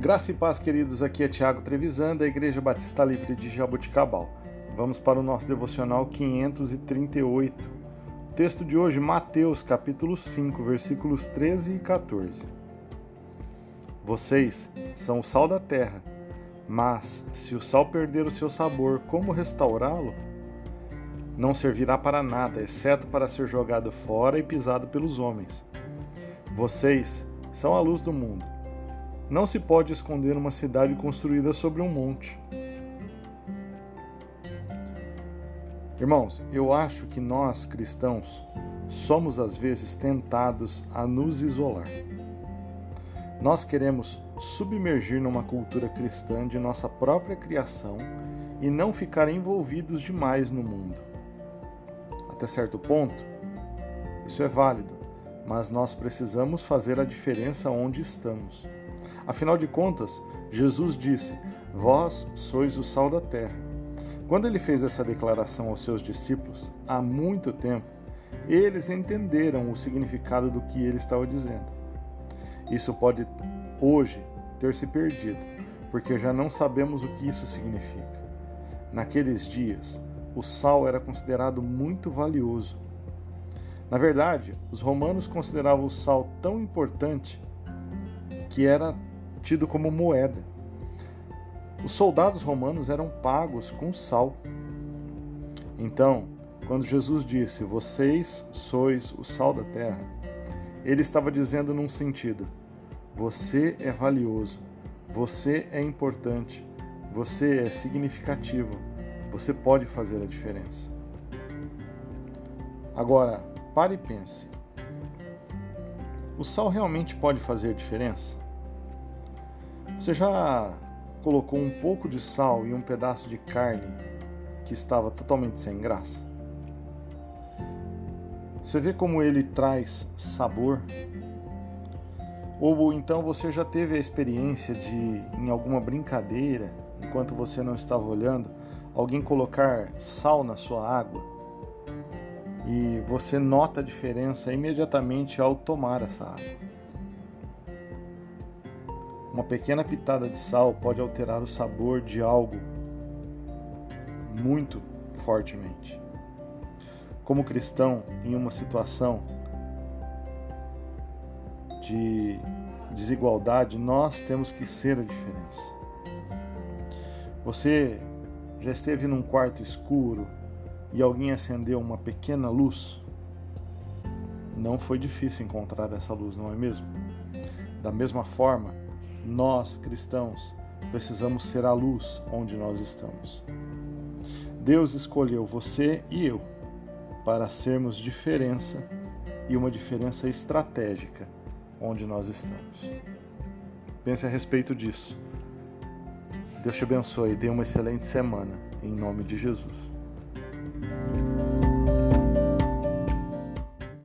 Graça e paz, queridos. Aqui é Tiago Trevisan, da Igreja Batista Livre de Jaboticabal. Vamos para o nosso devocional 538. O texto de hoje, Mateus, capítulo 5, versículos 13 e 14. Vocês são o sal da terra, mas se o sal perder o seu sabor, como restaurá-lo? Não servirá para nada, exceto para ser jogado fora e pisado pelos homens. Vocês são a luz do mundo. Não se pode esconder uma cidade construída sobre um monte. Irmãos, eu acho que nós cristãos somos às vezes tentados a nos isolar. Nós queremos submergir numa cultura cristã de nossa própria criação e não ficar envolvidos demais no mundo. Até certo ponto, isso é válido, mas nós precisamos fazer a diferença onde estamos. Afinal de contas, Jesus disse: Vós sois o sal da terra. Quando ele fez essa declaração aos seus discípulos, há muito tempo, eles entenderam o significado do que ele estava dizendo. Isso pode hoje ter se perdido, porque já não sabemos o que isso significa. Naqueles dias, o sal era considerado muito valioso. Na verdade, os romanos consideravam o sal tão importante que era tido como moeda. Os soldados romanos eram pagos com sal. Então, quando Jesus disse: Vocês sois o sal da terra, ele estava dizendo num sentido: Você é valioso, você é importante, você é significativo, você pode fazer a diferença. Agora, pare e pense: o sal realmente pode fazer diferença? Você já colocou um pouco de sal em um pedaço de carne que estava totalmente sem graça? Você vê como ele traz sabor? Ou então você já teve a experiência de, em alguma brincadeira, enquanto você não estava olhando, alguém colocar sal na sua água e você nota a diferença imediatamente ao tomar essa água? Uma pequena pitada de sal pode alterar o sabor de algo muito fortemente. Como cristão, em uma situação de desigualdade, nós temos que ser a diferença. Você já esteve num quarto escuro e alguém acendeu uma pequena luz? Não foi difícil encontrar essa luz, não é mesmo? Da mesma forma, nós, cristãos, precisamos ser a luz onde nós estamos. Deus escolheu você e eu para sermos diferença e uma diferença estratégica onde nós estamos. Pense a respeito disso. Deus te abençoe e dê uma excelente semana, em nome de Jesus. Música